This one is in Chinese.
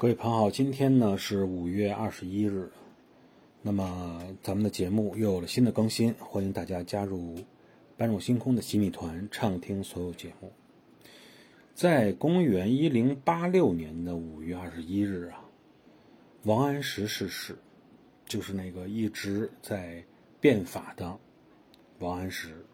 各位朋友，今天呢是五月二十一日，那么咱们的节目又有了新的更新，欢迎大家加入“搬入星空”的洗米团，畅听所有节目。在公元一零八六年的五月二十一日啊，王安石逝世，就是那个一直在变法的王安石。